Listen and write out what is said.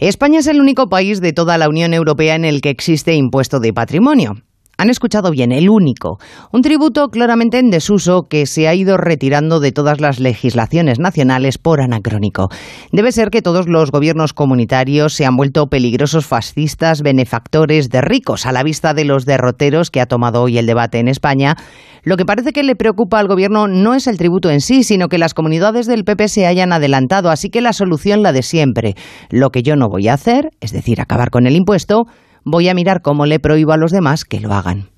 España es el único país de toda la Unión Europea en el que existe impuesto de patrimonio. Han escuchado bien, el único. Un tributo claramente en desuso que se ha ido retirando de todas las legislaciones nacionales por anacrónico. Debe ser que todos los gobiernos comunitarios se han vuelto peligrosos fascistas, benefactores de ricos, a la vista de los derroteros que ha tomado hoy el debate en España. Lo que parece que le preocupa al gobierno no es el tributo en sí, sino que las comunidades del PP se hayan adelantado. Así que la solución la de siempre. Lo que yo no voy a hacer, es decir, acabar con el impuesto, voy a mirar cómo le prohíbo a los demás que lo hagan.